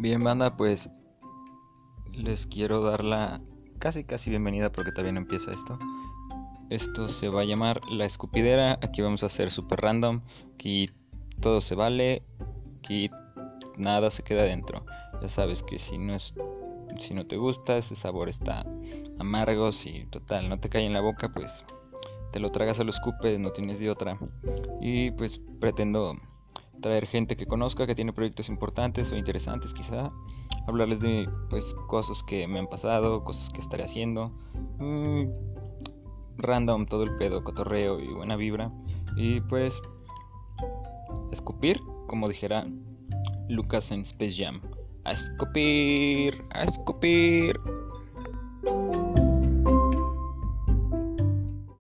Bien, banda, pues les quiero dar la casi casi bienvenida porque no empieza esto. Esto se va a llamar La Escupidera. Aquí vamos a hacer super random. Aquí todo se vale. Aquí nada se queda dentro. Ya sabes que si no es si no te gusta, ese sabor está amargo, si total no te cae en la boca, pues te lo tragas a los escupes, no tienes de otra. Y pues pretendo traer gente que conozca, que tiene proyectos importantes o interesantes quizá, hablarles de pues cosas que me han pasado, cosas que estaré haciendo, mm, random todo el pedo, cotorreo y buena vibra. Y pues escupir, como dijera Lucas en Space Jam, a escupir, a escupir.